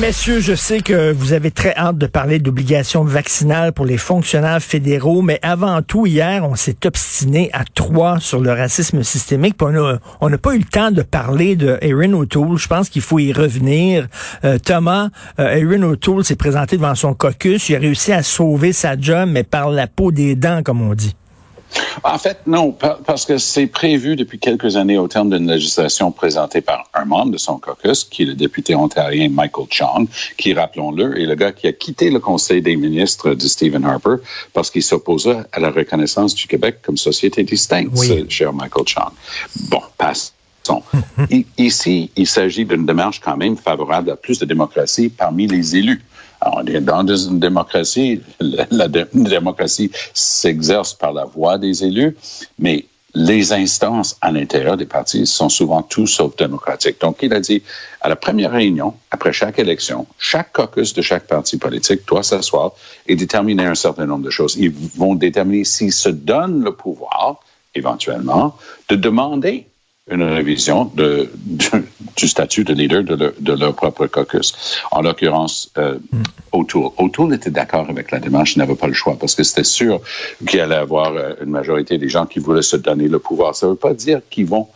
Messieurs, je sais que vous avez très hâte de parler d'obligations vaccinales pour les fonctionnaires fédéraux, mais avant tout, hier, on s'est obstiné à trois sur le racisme systémique. on n'a pas eu le temps de parler de Erin O'Toole. Je pense qu'il faut y revenir. Euh, Thomas, euh, Erin O'Toole s'est présenté devant son caucus. Il a réussi à sauver sa job, mais par la peau des dents, comme on dit. En fait, non, parce que c'est prévu depuis quelques années au terme d'une législation présentée par un membre de son caucus, qui est le député ontarien Michael Chong, qui, rappelons-le, est le gars qui a quitté le Conseil des ministres de Stephen Harper parce qu'il s'opposait à la reconnaissance du Québec comme société distincte, cher Michael Chong. Bon, passe. Ici, il s'agit d'une démarche quand même favorable à plus de démocratie parmi les élus. Dans une démocratie, la, démocratie s'exerce par la voix des élus, mais les instances à l'intérieur des partis sont souvent tout sauf démocratiques. Donc, il a dit, à la première réunion, après chaque élection, chaque caucus de chaque parti politique doit s'asseoir et déterminer un certain nombre de choses. Ils vont déterminer s'ils se donnent le pouvoir, éventuellement, de demander une révision de, du statut de leader de, leur propre caucus. En l'occurrence, euh, O'Toole. O'Toole était d'accord avec la démarche, il n'avait pas le choix parce que c'était sûr qu'il allait avoir euh, une majorité des gens qui voulaient se donner le pouvoir. Ça ne veut pas dire qu'ils vont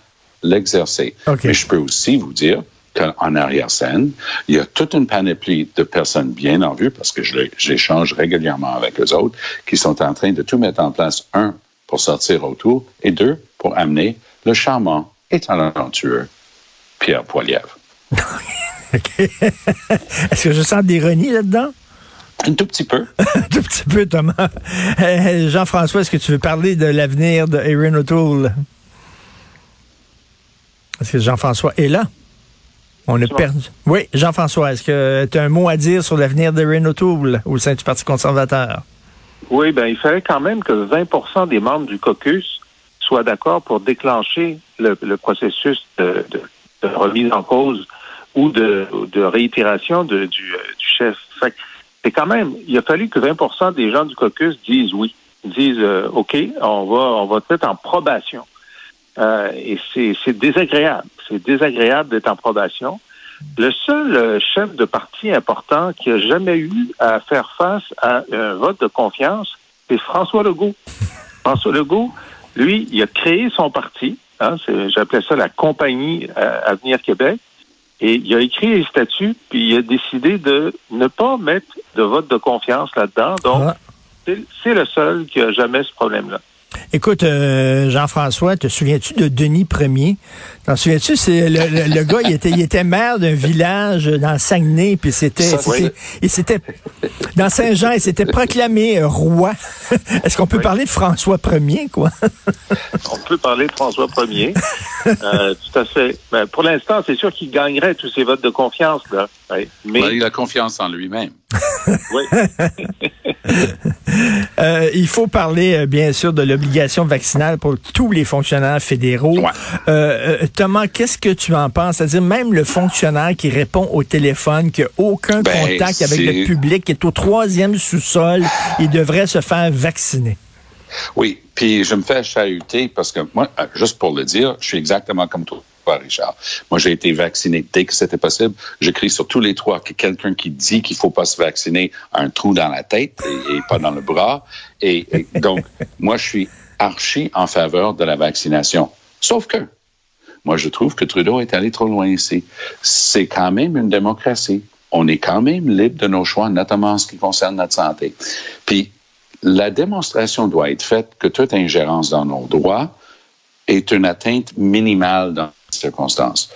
l'exercer. Mais je peux aussi vous dire qu'en arrière-scène, il y a toute une panoplie de personnes bien en vue, parce que j'échange régulièrement avec eux autres, qui sont en train de tout mettre en place, un, pour sortir O'Toole, et deux, pour amener le charmant et talentueux Pierre Poilievre. Est-ce que je sens d'ironie là-dedans? Un tout petit peu. Un tout petit peu, Thomas. Euh, Jean-François, est-ce que tu veux parler de l'avenir de Erin O'Toole? Est-ce que Jean-François est là? On a perdu. Oui, Jean-François, est-ce que tu as un mot à dire sur l'avenir d'Erin O'Toole au sein du Parti conservateur? Oui, ben il fallait quand même que 20% des membres du caucus soient d'accord pour déclencher le, processus de, remise en cause ou de, réitération du, chef. C'est quand même, il a fallu que 20% des gens du caucus disent oui, disent euh, OK, on va, on va être en probation. Euh, et c'est désagréable. C'est désagréable d'être en probation. Le seul euh, chef de parti important qui a jamais eu à faire face à un vote de confiance, c'est François Legault. François Legault, lui, il a créé son parti. Hein, J'appelais ça la compagnie euh, Avenir Québec. Et il a écrit les statuts, puis il a décidé de ne pas mettre de vote de confiance là-dedans. Donc, ah. c'est le seul qui a jamais ce problème-là. Écoute, euh, Jean-François, te souviens-tu de Denis Ier? T'en souviens-tu? C'est le, gars, il était, il était maire d'un village dans Saguenay, puis c'était, il s'était, dans Saint-Jean, il s'était proclamé roi. Est-ce qu'on peut parler de François Ier, quoi? On peut parler de François Ier. Euh, tout à fait. Ben, pour l'instant, c'est sûr qu'il gagnerait tous ses votes de confiance, là. Mais... il a confiance en lui-même. oui. Euh, il faut parler, euh, bien sûr, de l'obligation vaccinale pour tous les fonctionnaires fédéraux. Euh, Thomas, qu'est-ce que tu en penses? C'est-à-dire, même le fonctionnaire qui répond au téléphone, qui n'a aucun ben, contact avec le public, qui est au troisième sous-sol, il devrait se faire vacciner. Oui, puis je me fais chahuter parce que moi, juste pour le dire, je suis exactement comme toi. Richard. Moi, j'ai été vacciné dès que c'était possible. J'écris sur tous les trois que quelqu'un qui dit qu'il faut pas se vacciner a un trou dans la tête et, pas dans le bras. Et, donc, moi, je suis archi en faveur de la vaccination. Sauf que, moi, je trouve que Trudeau est allé trop loin ici. C'est quand même une démocratie. On est quand même libre de nos choix, notamment en ce qui concerne notre santé. Puis, la démonstration doit être faite que toute ingérence dans nos droits est une atteinte minimale dans circonstances.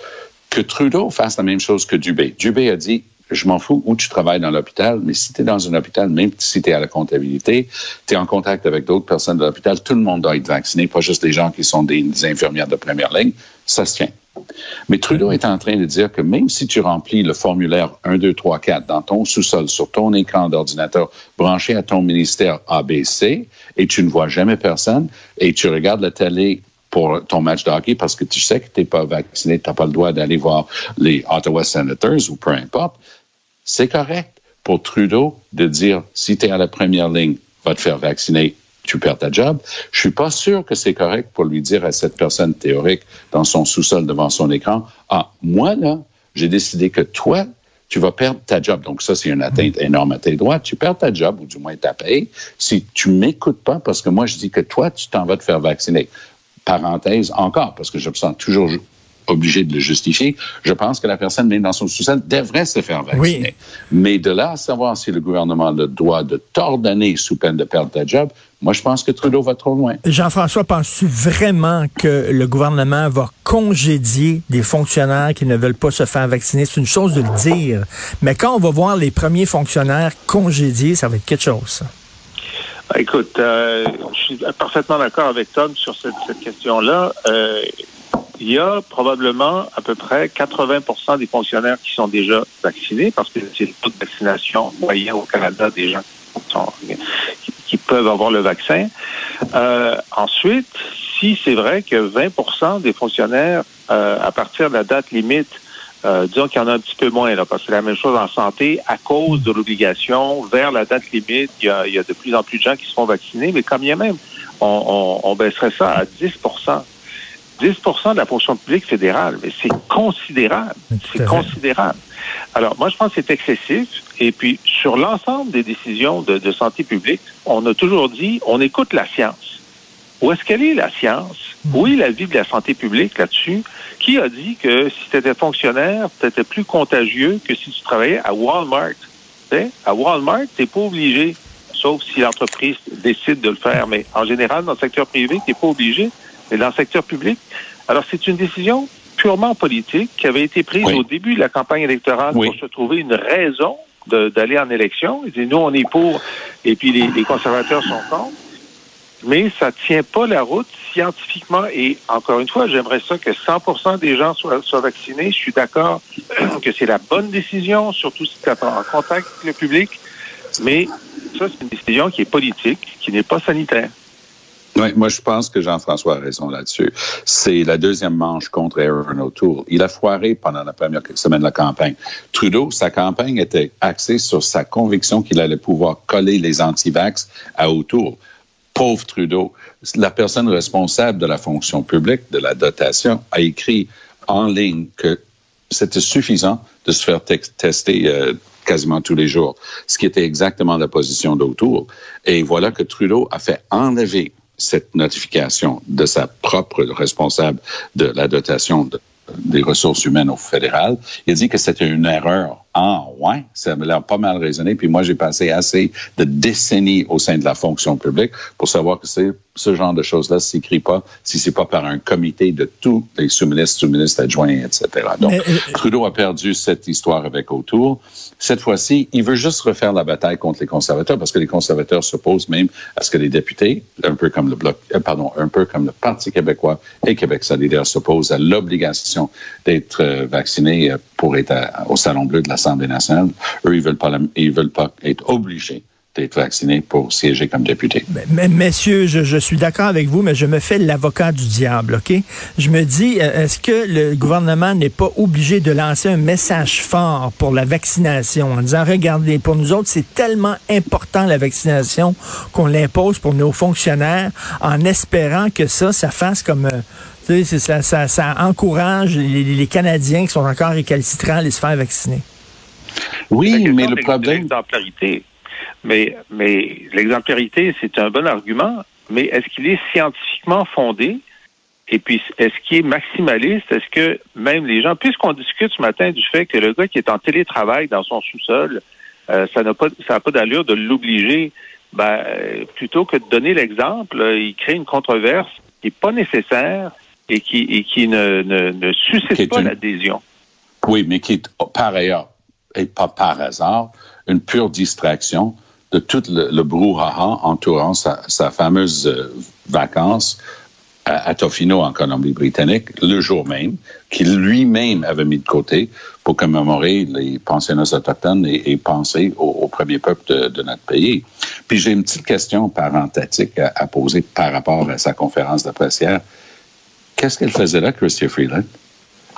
Que Trudeau fasse la même chose que Dubé. Dubé a dit, je m'en fous où tu travailles dans l'hôpital, mais si tu es dans un hôpital, même si tu es à la comptabilité, tu es en contact avec d'autres personnes de l'hôpital, tout le monde doit être vacciné, pas juste les gens qui sont des, infirmières de première ligne. Ça se tient. Mais Trudeau est en train de dire que même si tu remplis le formulaire 1, 2, 3, 4 dans ton sous-sol, sur ton écran d'ordinateur, branché à ton ministère ABC, et tu ne vois jamais personne, et tu regardes la télé pour ton match de hockey parce que tu sais que tu n'es pas vacciné, tu n'as pas le droit d'aller voir les Ottawa Senators ou peu importe, c'est correct. pour Trudeau de dire, si tu es à la première ligne, va te faire vacciner, tu perds ta job. Je suis pas sûr que c'est correct pour lui dire à cette personne théorique dans son sous-sol devant son écran, ah, moi, là, j'ai décidé que toi, tu vas perdre ta job. Donc ça, c'est une atteinte énorme à tes droits. Tu perds ta job, ou du moins ta paye, si tu m'écoutes pas, parce que moi, je dis que toi, tu t'en vas te faire vacciner. Parenthèse encore, parce que je me sens toujours obligé de le justifier. Je pense que la personne, même dans son sous-sol, devrait se faire vacciner. Mais de là à savoir si le gouvernement a le droit de t'ordonner sous peine de perdre ta job, moi, je pense que Trudeau va trop loin. Jean-François, penses-tu vraiment que le gouvernement va congédier des fonctionnaires qui ne veulent pas se faire vacciner? C'est une chose de le dire. Mais quand on va voir les premiers fonctionnaires congédiés, ça va être quelque chose. Écoute, euh, je suis parfaitement d'accord avec Tom sur cette, question-là. Euh, il y a probablement à peu près 80% des fonctionnaires qui sont déjà vaccinés parce que c'est le taux de vaccination moyen au Canada des gens qui, peuvent avoir le vaccin. Euh, ensuite, si c'est vrai que 20% des fonctionnaires, euh, à partir de la date limite, euh, disons qu'il y en a un petit peu moins, là, parce que c'est la même chose en santé, à cause de l'obligation, vers la date limite, il y, a, il y, a, de plus en plus de gens qui se font vacciner, mais comme il y a même, on, on, on baisserait ça à 10% 10% de la fonction publique fédérale, mais c'est considérable. C'est considérable. Alors, moi, je pense que c'est excessif. Et puis, sur l'ensemble des décisions de, santé publique, on a toujours dit, on écoute la science. Où est-ce qu'elle est, la science? Hmm. Où est la vie de la santé publique là-dessus? Qui a dit que si tu étais fonctionnaire, tu étais plus contagieux que si tu travaillais à Walmart? sais, à Walmart, tu n'es pas obligé, sauf si l'entreprise décide de le faire. Mais en général, dans le secteur privé, tu n'es pas obligé. Mais dans le secteur public, alors c'est une décision purement politique qui avait été prise au début de la campagne électorale pour se trouver une raison d'aller en élection. Ils nous, on est pour, et puis les, conservateurs sont contre. Mais ça tient pas la route scientifiquement. Et encore une fois, j'aimerais ça que 100 des gens soient, soient vaccinés. Je suis d'accord que c'est la bonne décision, surtout si tu es en contact avec le public. Mais ça, c'est une décision qui est politique, qui n'est pas sanitaire. Oui, moi je pense que Jean-François a raison là-dessus. C'est la deuxième manche contre Aaron O'Toole. Il a foiré pendant la première semaine de la campagne. Trudeau, sa campagne était axée sur sa conviction qu'il allait pouvoir coller les anti-vax à O'Toole. Pauvre Trudeau, la personne responsable de la fonction publique, de la dotation, a écrit en ligne que c'était suffisant de se faire tester euh, quasiment tous les jours, ce qui était exactement la position d'Autour. Et voilà que Trudeau a fait enlever cette notification de sa propre responsable de la dotation des ressources humaines au fédéral. Il dit que c'était une erreur ah, ouais, ça me l'air pas mal raisonné. Puis moi, j'ai passé assez de décennies au sein de la fonction publique pour savoir que c'est ce genre de choses-là s'écrit pas si c'est pas par un comité de tous les sous-ministres, sous-ministres adjoints, etc. Donc, euh, Trudeau a perdu cette histoire avec Autour. Cette fois-ci, il veut juste refaire la bataille contre les conservateurs parce que les conservateurs s'opposent même à ce que les députés, un peu comme le bloc, euh, pardon, un peu comme le Parti québécois et Québec solidaire s'opposent à l'obligation d'être euh, vaccinés pour être au Salon Bleu de la nationale, eux, ils veulent pas, veulent pas être obligés d'être vaccinés pour siéger comme député. Mais, messieurs, je, suis d'accord avec vous, mais je me fais l'avocat du diable, OK? Je me dis, euh, est-ce que le gouvernement n'est pas obligé de lancer un message fort pour la vaccination en disant, regardez, pour nous autres, c'est tellement important la vaccination qu'on l'impose pour nos fonctionnaires en espérant que ça, ça fasse comme... Euh, ça, ça, ça, encourage les, les Canadiens qui sont encore récalcitrants à aller se faire vacciner? Oui, mais le problème. L'exemplarité. Mais, mais l'exemplarité, c'est un bon argument, mais est-ce qu'il est scientifiquement fondé? Et puis, est-ce qu'il est maximaliste? Est-ce que même les gens, puisqu'on discute ce matin du fait que le gars qui est en télétravail dans son sous-sol, euh, ça n'a pas, ça pas d'allure de l'obliger. Ben, plutôt que de donner l'exemple, il crée une controverse qui n'est pas nécessaire et qui, et qui ne, ne, ne suscite pas l'adhésion. Oui, mais qui est par ailleurs et pas par hasard, une pure distraction de tout le, le brouhaha entourant sa, fameuse euh, vacance à, à, Tofino en Colombie-Britannique le jour même, qu'il lui-même avait mis de côté pour commémorer les pensionnats autochtones et, et penser au, au, premier peuple de, notre pays. Puis j'ai une petite question parentatique à, à, poser par rapport à sa conférence de presse Qu'est-ce qu'elle faisait là, Christian Freeland?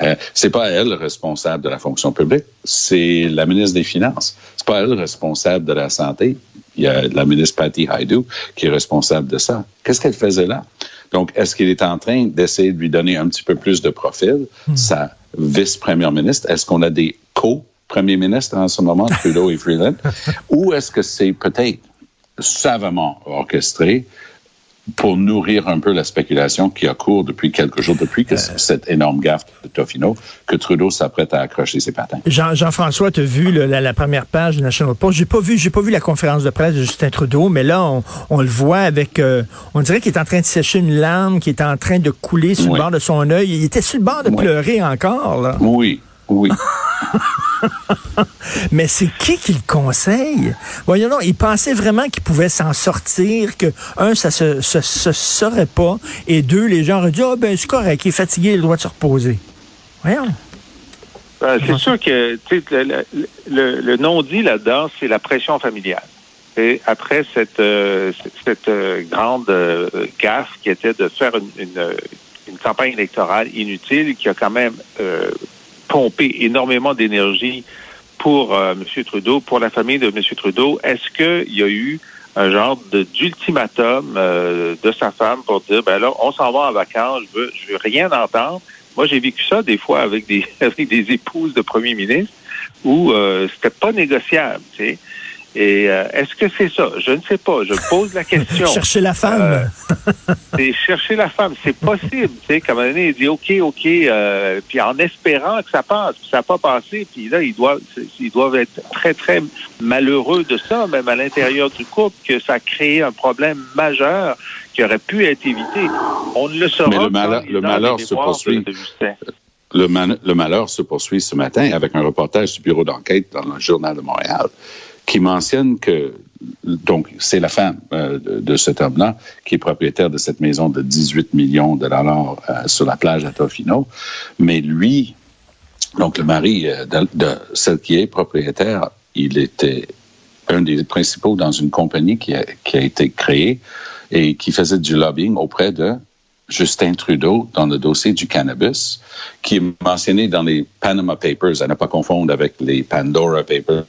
Euh, c'est pas elle responsable de la fonction publique, c'est la ministre des Finances. C'est pas elle responsable de la santé. Il y a la ministre Patty Haidu qui est responsable de ça. Qu'est-ce qu'elle faisait là? Donc, est-ce qu'il est en train d'essayer de lui donner un petit peu plus de profil, hmm. sa vice-première ministre? Est-ce qu'on a des co-premiers ministres en ce moment, Trudeau et Freeland? Ou est-ce que c'est peut-être savamment orchestré pour nourrir un peu la spéculation qui a cours depuis quelques jours, depuis que euh. cette énorme gaffe de Tofino, que Trudeau s'apprête à accrocher ses patins. Jean, Jean-François, tu as vu la, première page du National Post? J'ai pas vu, j'ai pas vu la conférence de presse de Justin Trudeau, mais là, on, le voit avec, euh, on dirait qu'il est en train de sécher une larme, qui est en train de couler sur le bord de son œil. Il était sur le bord de pleurer encore, là. Oui, oui. Mais c'est qui qui le conseille? Voyons non, il pensait vraiment qu'il pouvait s'en sortir, que, un, ça se, se, serait pas, et deux, les gens auraient dit, ah, oh, ben, c'est correct, il est fatigué, il doit se reposer. Voyons. Ben, c'est sûr que le, le, le non-dit là-dedans, c'est la pression familiale. Et après cette, euh, cette euh, grande euh, gaffe qui était de faire une, une, une, campagne électorale inutile, qui a quand même pompé énormément d'énergie pour euh, M. Trudeau, pour la famille de M. Trudeau. Est-ce qu'il y a eu un genre d'ultimatum euh, de sa femme pour dire, ben là, on s'en va en vacances, je veux, je veux rien entendre. Moi, j'ai vécu ça des fois avec des, avec des épouses de premiers ministres où euh, c'était pas négociable, tu sais. Et euh, est-ce que c'est ça? Je ne sais pas. Je pose la question. chercher la femme. Euh, c'est chercher la femme. C'est possible. Tu sais, qu'à un moment donné, il dit OK, OK, euh, puis en espérant que ça passe. Puis ça n'a pas passé. Puis là, ils doivent, ils doivent être très, très malheureux de ça, même à l'intérieur du couple, que ça a créé un problème majeur qui aurait pu être évité. On ne le saura Mais le, malheur, le malheur se poursuit. le, le malheur se poursuit ce matin avec un reportage du bureau d'enquête dans le Journal de Montréal qui mentionne que donc c'est la femme euh, de, cet homme-là qui est propriétaire de cette maison de 18 millions de dollars euh, sur la plage à Tofino, mais lui, donc le mari euh, de, de, celle qui est propriétaire, il était un des principaux dans une compagnie qui a été créée et qui faisait du lobbying auprès de Justin Trudeau dans le dossier du cannabis, qui est mentionné dans les Panama Papers, à ne pas confondre avec les Pandora Papers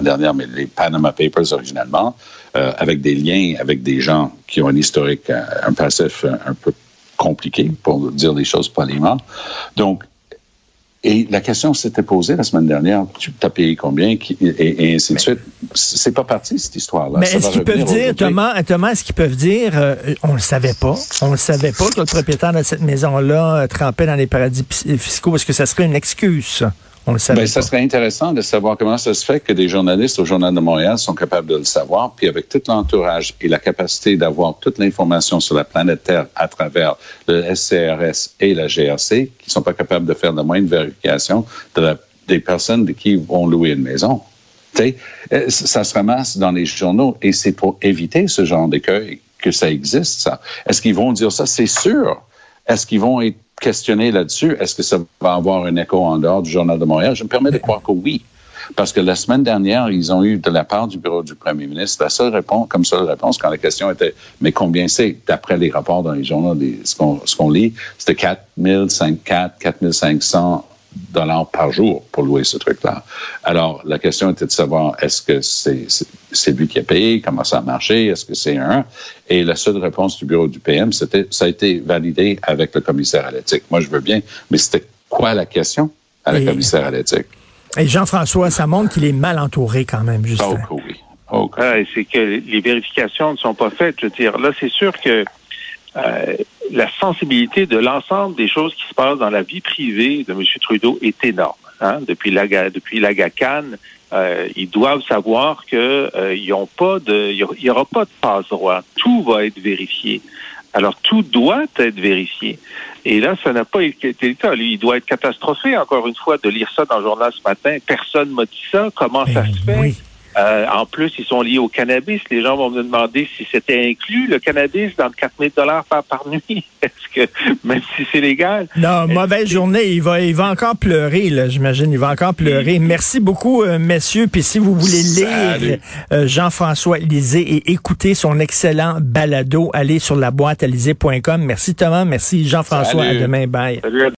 dernière, mais les Panama Papers originalement, euh, avec des liens avec des gens qui ont un historique, euh, un, passif euh, un, peu compliqué, pour dire les choses poliment. Donc, et la question s'était posée la semaine dernière, tu as payé combien, et, ainsi de suite. C'est pas parti, cette histoire-là. Mais est-ce qu'ils peuvent dire, Thomas, Thomas est-ce qu'ils peuvent dire, on le savait pas, on le savait pas que le propriétaire de cette maison-là trempait dans les paradis fiscaux, est-ce que ça serait une excuse, ben, ça serait intéressant de savoir comment ça se fait que des journalistes au Journal de Montréal sont capables de le savoir, puis avec tout l'entourage et la capacité d'avoir toute l'information sur la planète Terre à travers le SCRS et la GRC, qui sont pas capables de faire la moindre vérification de des personnes de qui vont louer une maison. sais, euh, ça se ramasse dans les journaux et c'est pour éviter ce genre d'écueil que ça existe, ça. Est-ce qu'ils vont dire ça? C'est sûr. Est-ce qu'ils vont être questionner là-dessus? Est-ce que ça va avoir un écho en dehors du Journal de Montréal? Je me permets de croire que oui. Parce que la semaine dernière, ils ont eu de la part du bureau du premier ministre la seule réponse, comme seule réponse, quand la question était mais combien c'est d'après les rapports dans les journaux, ce qu'on lit, c'était 4 4 4 500 dollars par jour pour louer ce truc-là. Alors, la question était de savoir est-ce que c'est c'est lui qui a payé, comment ça a marché, est-ce que c'est un? Et la seule réponse du bureau du PM, c'était ça a été validé avec le commissaire à l'éthique. Moi, je veux bien, mais c'était quoi la question à la commissaire à l'éthique? Et Jean-François, ça montre qu'il est mal entouré quand même, justement. Oh, oui. Oh, c'est que les vérifications ne sont pas faites. Je veux dire, là, c'est sûr que euh, la sensibilité de l'ensemble des choses qui se passent dans la vie privée de M. Trudeau est énorme. Hein? Depuis la depuis l'AGACAN, euh, ils doivent savoir que euh, ils ont pas de, il y aura pas de passe droit. Tout va être vérifié. Alors tout doit être vérifié. Et là, ça n'a pas été le cas. il doit être catastrophé, encore une fois, de lire ça dans le journal ce matin. Personne m'a dit ça. Comment ça eh se fait? Euh, en plus, ils sont liés au cannabis. Les gens vont me demander si c'était inclus le cannabis dans le 4000 dollars par, par nuit. Est-ce que même si c'est légal Non, mauvaise journée. Il va, il va encore pleurer. Là, j'imagine. Il va encore pleurer. Merci beaucoup, euh, messieurs. Puis si vous voulez lire euh, Jean-François Lisée et écouter son excellent balado, allez sur la boîte Merci Thomas. Merci Jean-François. À demain. Bye.